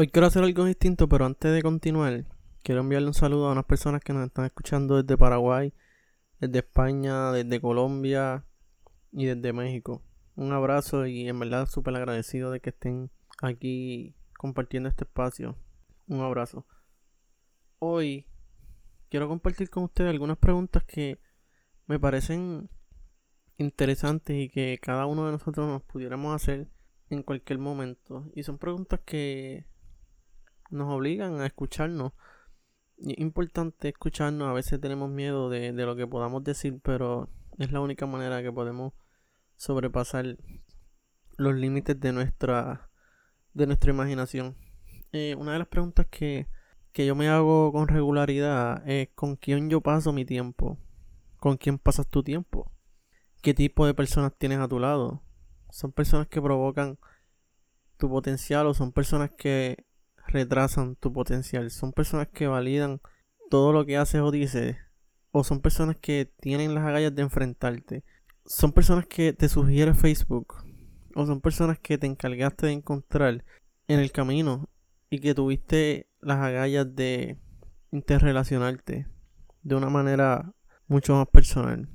Hoy quiero hacer algo distinto, pero antes de continuar, quiero enviarle un saludo a unas personas que nos están escuchando desde Paraguay, desde España, desde Colombia y desde México. Un abrazo y en verdad súper agradecido de que estén aquí compartiendo este espacio. Un abrazo. Hoy quiero compartir con ustedes algunas preguntas que me parecen interesantes y que cada uno de nosotros nos pudiéramos hacer en cualquier momento. Y son preguntas que nos obligan a escucharnos. Y es importante escucharnos. A veces tenemos miedo de, lo que podamos decir, pero es la única manera que podemos sobrepasar los límites de nuestra, de nuestra imaginación. Eh, una de las preguntas que, que yo me hago con regularidad es con quién yo paso mi tiempo. ¿Con quién pasas tu tiempo? qué tipo de personas tienes a tu lado. Son personas que provocan tu potencial o son personas que retrasan tu potencial. Son personas que validan todo lo que haces o dices. O son personas que tienen las agallas de enfrentarte. Son personas que te sugiere Facebook. O son personas que te encargaste de encontrar en el camino. Y que tuviste las agallas de interrelacionarte de una manera mucho más personal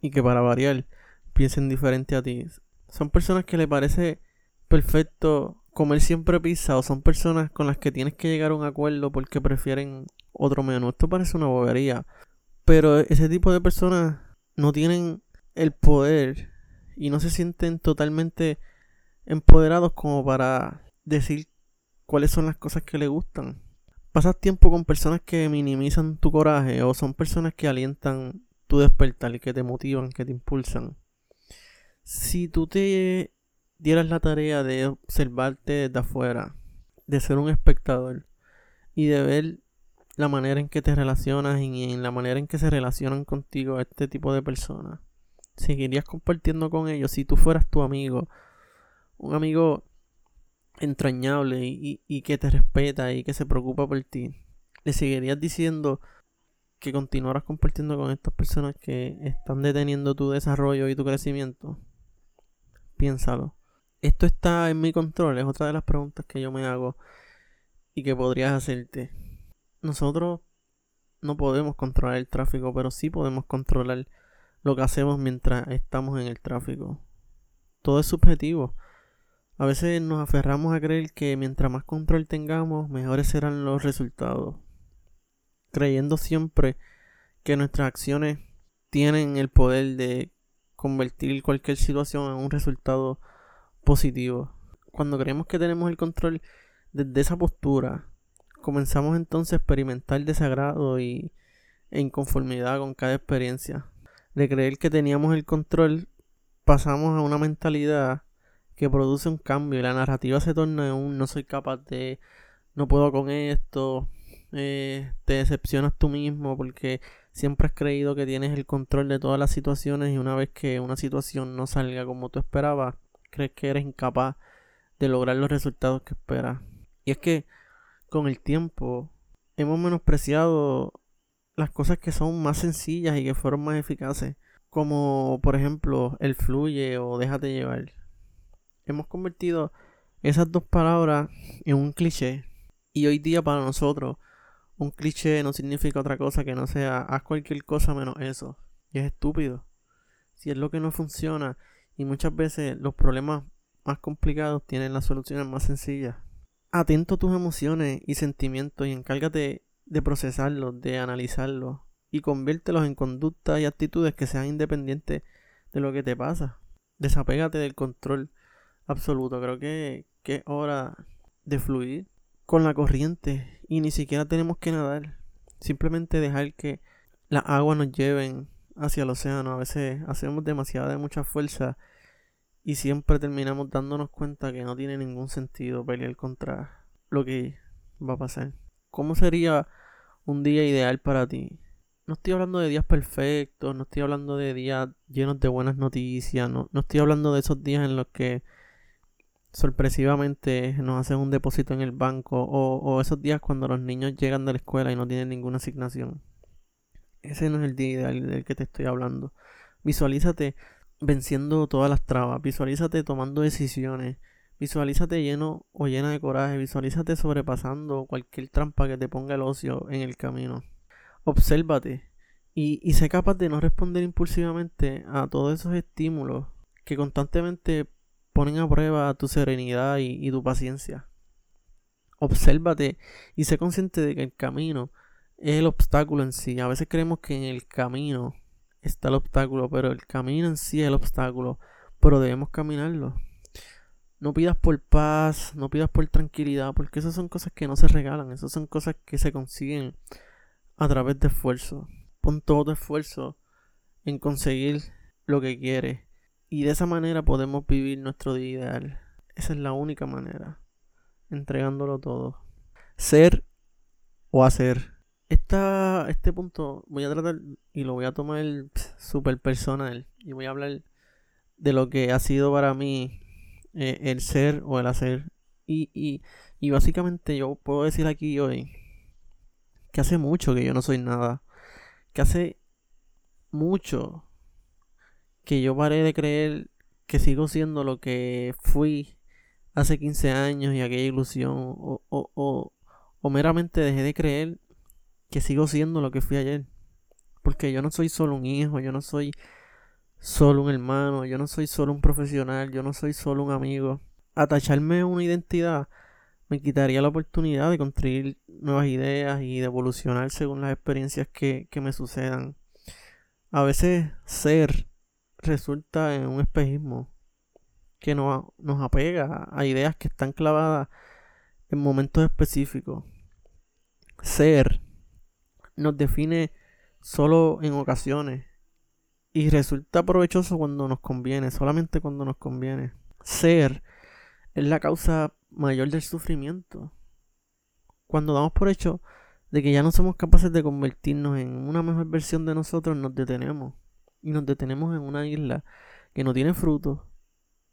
y que para variar piensen diferente a ti. Son personas que le parece perfecto comer siempre pizza o son personas con las que tienes que llegar a un acuerdo porque prefieren otro menú. Esto parece una bobería. Pero ese tipo de personas no tienen el poder y no se sienten totalmente empoderados como para decir cuáles son las cosas que les gustan. Pasas tiempo con personas que minimizan tu coraje o son personas que alientan tu despertar y que te motivan, que te impulsan. Si tú te dieras la tarea de observarte desde afuera, de ser un espectador y de ver la manera en que te relacionas y en la manera en que se relacionan contigo este tipo de personas, seguirías compartiendo con ellos si tú fueras tu amigo, un amigo entrañable y, y que te respeta y que se preocupa por ti, le seguirías diciendo que continuarás compartiendo con estas personas que están deteniendo tu desarrollo y tu crecimiento? Piénsalo. ¿Esto está en mi control? Es otra de las preguntas que yo me hago y que podrías hacerte. Nosotros no podemos controlar el tráfico, pero sí podemos controlar lo que hacemos mientras estamos en el tráfico. Todo es subjetivo. A veces nos aferramos a creer que mientras más control tengamos, mejores serán los resultados creyendo siempre que nuestras acciones tienen el poder de convertir cualquier situación en un resultado positivo. Cuando creemos que tenemos el control desde esa postura, comenzamos entonces a experimentar desagrado y, e inconformidad con cada experiencia. De creer que teníamos el control, pasamos a una mentalidad que produce un cambio y la narrativa se torna en un no soy capaz de, no puedo con esto, eh, te decepcionas tú mismo porque siempre has creído que tienes el control de todas las situaciones y una vez que una situación no salga como tú esperabas, crees que eres incapaz de lograr los resultados que esperas. Y es que con el tiempo hemos menospreciado las cosas que son más sencillas y que fueron más eficaces, como por ejemplo el fluye o déjate llevar. Hemos convertido esas dos palabras en un cliché y hoy día para nosotros un cliché no significa otra cosa que no sea haz cualquier cosa menos eso. Y es estúpido. Si es lo que no funciona y muchas veces los problemas más complicados tienen las soluciones más sencillas. Atento a tus emociones y sentimientos y encárgate de procesarlos, de analizarlos y conviértelos en conductas y actitudes que sean independientes de lo que te pasa. Desapégate del control absoluto. Creo que, es hora de fluir con la corriente y ni siquiera tenemos que nadar. Simplemente dejar que las aguas nos lleven hacia el océano. A veces hacemos demasiada de mucha fuerza y siempre terminamos dándonos cuenta que no tiene ningún sentido pelear contra lo que va a pasar. ¿Cómo sería un día ideal para ti? No estoy hablando de días perfectos, no estoy hablando de días llenos de buenas noticias, no, no estoy hablando de esos días en los que sorpresivamente nos hacen un depósito en el banco o, esos días cuando los niños llegan de la escuela y no tienen ninguna asignación. Ese no es el día ideal del que te estoy hablando. Visualízate venciendo todas las trabas, visualízate tomando decisiones, Visualízate lleno o llena de coraje, visualízate sobrepasando cualquier trampa que te ponga el ocio en el camino. Obsérvate y, y sé capaz de no responder impulsivamente a todos esos estímulos que constantemente ponen a prueba tu serenidad y, y tu paciencia. Obsérvate y sé consciente de que el camino es el obstáculo en sí. A veces creemos que en el camino está el obstáculo, pero el camino en sí es el obstáculo, pero debemos caminarlo. No pidas por paz, no pidas por tranquilidad, porque esas son cosas que no se regalan, esas son cosas que se consiguen a través de esfuerzo. Pon todo tu esfuerzo en conseguir lo que quieres y de esa manera podemos vivir nuestro día ideal. Esa es la única manera, entregándolo todo. Ser o hacer. Esta, este punto voy a tratar y lo voy a tomar super personal y voy a hablar de lo que ha sido para mí eh, el ser o el hacer. Y, y, y básicamente yo puedo decir aquí hoy que hace mucho que yo no soy nada. Que hace mucho que yo paré de creer que sigo siendo lo que fui hace 15 años y aquella ilusión. O, o, o, o meramente dejé de creer que sigo siendo lo que fui ayer. Porque yo no soy solo un hijo, yo no soy solo un hermano, yo no soy solo un profesional, yo no soy solo un amigo. Atacharme a una identidad me quitaría la oportunidad de construir nuevas ideas y de evolucionar según las experiencias que, me sucedan. A veces ser resulta en un espejismo que nos, nos apega a ideas que están clavadas en momentos específicos. Ser nos define solo en ocasiones y resulta provechoso cuando nos conviene, solamente cuando nos conviene. Ser es la causa mayor del sufrimiento. Cuando damos por hecho de que ya no somos capaces de convertirnos en una mejor versión de nosotros, nos detenemos. Y nos detenemos en una isla que no tiene frutos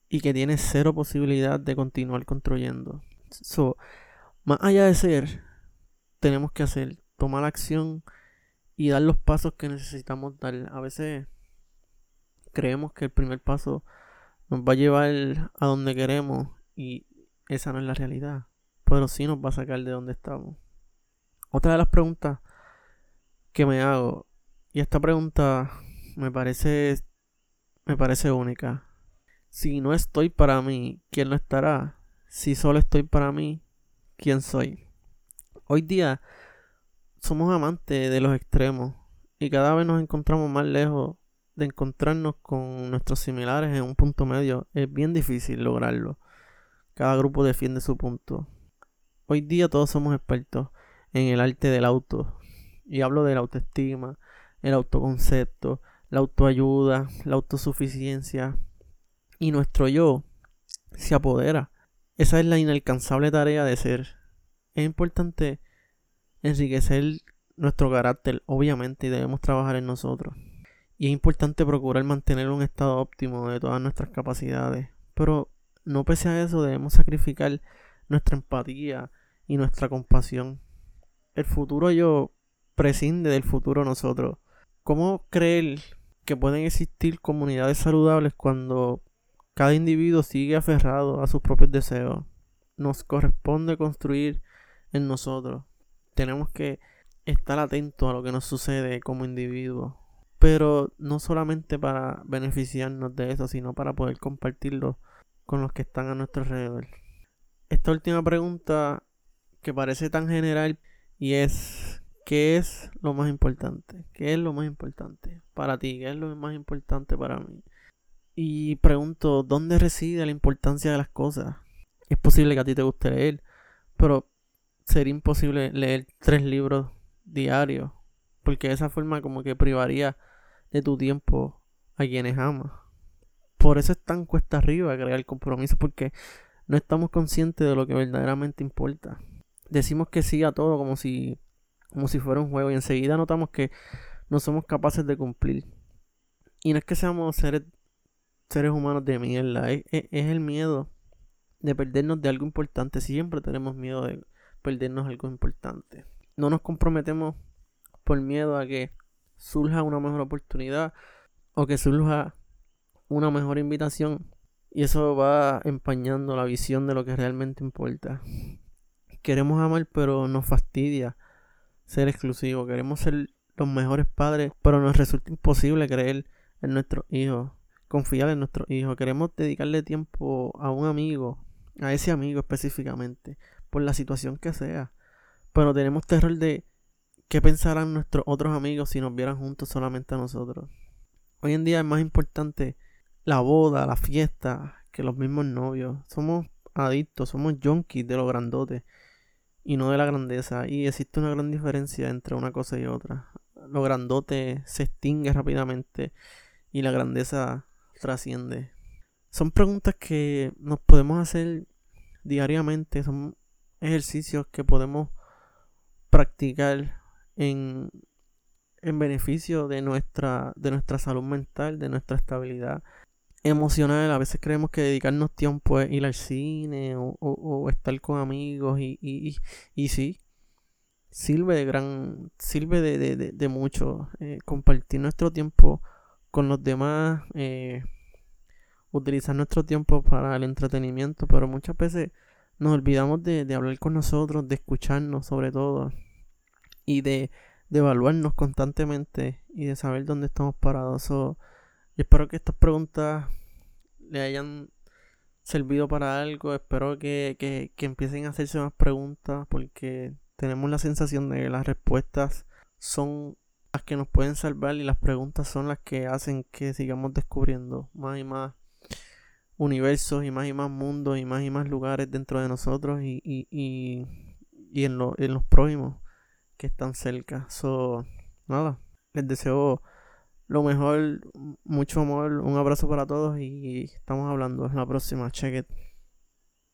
y que tiene cero posibilidad de continuar construyendo. So, más allá de ser, tenemos que hacer, tomar acción y dar los pasos que necesitamos dar. A veces creemos que el primer paso nos va a llevar a donde queremos y esa no es la realidad, pero sí nos va a sacar de donde estamos. Otra de las preguntas que me hago, y esta pregunta me parece me parece única. Si no estoy para mí, ¿quién lo estará? Si solo estoy para mí, ¿quién soy? Hoy día somos amantes de los extremos y cada vez nos encontramos más lejos de encontrarnos con nuestros similares en un punto medio es bien difícil lograrlo. Cada grupo defiende su punto. Hoy día todos somos expertos en el arte del auto. Y hablo de la autoestima, el autoconcepto, la autoayuda, la autosuficiencia. Y nuestro yo se apodera. Esa es la inalcanzable tarea de ser. Es importante enriquecer nuestro carácter, obviamente, y debemos trabajar en nosotros. Y es importante procurar mantener un estado óptimo de todas nuestras capacidades. Pero no pese a eso debemos sacrificar nuestra empatía y nuestra compasión. El futuro yo prescinde del futuro nosotros. ¿Cómo creer que pueden existir comunidades saludables cuando cada individuo sigue aferrado a sus propios deseos? Nos corresponde construir en nosotros. Tenemos que estar atentos a lo que nos sucede como individuos pero no solamente para beneficiarnos de eso, sino para poder compartirlo con los que están a nuestro alrededor. Esta última pregunta que parece tan general y es ¿qué es lo más importante? ¿Qué es lo más importante para ti? ¿Qué es lo más importante para mí? Y pregunto, ¿dónde reside la importancia de las cosas? Es posible que a ti te guste leer, pero sería imposible leer tres libros diarios, porque de esa forma como que privaría de tu tiempo a quienes amas. Por eso es tan cuesta arriba crear el compromiso, porque no estamos conscientes de lo que verdaderamente importa. Decimos que sí a todo como si, como si fuera un juego y enseguida notamos que no somos capaces de cumplir. Y no es que seamos seres, seres humanos de mierda, es, es el miedo de perdernos de algo importante. Siempre tenemos miedo de perdernos algo importante. No nos comprometemos por miedo a que surja una mejor oportunidad o que surja una mejor invitación Y eso va empañando la visión de lo que realmente importa. Queremos amar, pero nos fastidia ser exclusivo. Queremos ser los mejores padres, pero nos resulta imposible creer en nuestros hijos, confiar en nuestros hijos. Queremos dedicarle tiempo a un amigo, a ese amigo específicamente, por la situación que sea. Pero tenemos terror de qué pensarán nuestros otros amigos si nos vieran juntos solamente a nosotros. Hoy en día es más importante la boda, la fiesta, que los mismos novios. Somos adictos, somos junkies de lo grandote y no de la grandeza. Y existe una gran diferencia entre una cosa y otra. Lo grandote se extingue rápidamente y la grandeza trasciende. Son preguntas que nos podemos hacer diariamente, son ejercicios que podemos practicar en, en beneficio de nuestra, de nuestra salud mental, de nuestra estabilidad emocional. A veces creemos que dedicarnos tiempo es ir al cine o, estar con amigos y, y, y, sí, sirve de gran, sirve de, de, mucho eh, compartir nuestro tiempo con los demás, eh, utilizar nuestro tiempo para el entretenimiento, pero muchas veces nos olvidamos de, de hablar con nosotros, de escucharnos sobre todo y de, de evaluarnos constantemente y de saber dónde estamos parados. Y espero que estas preguntas le hayan servido para algo. Espero que, que, empiecen a hacerse más preguntas porque tenemos la sensación de que las respuestas son las que nos pueden salvar y las preguntas son las que hacen que sigamos descubriendo más y más universos y más y más mundos y más y más lugares dentro de nosotros y, y, y, y en, lo, en los próximos que están cerca. So, nada, les deseo lo mejor, mucho amor, un abrazo para todos y estamos hablando en la próxima. Check.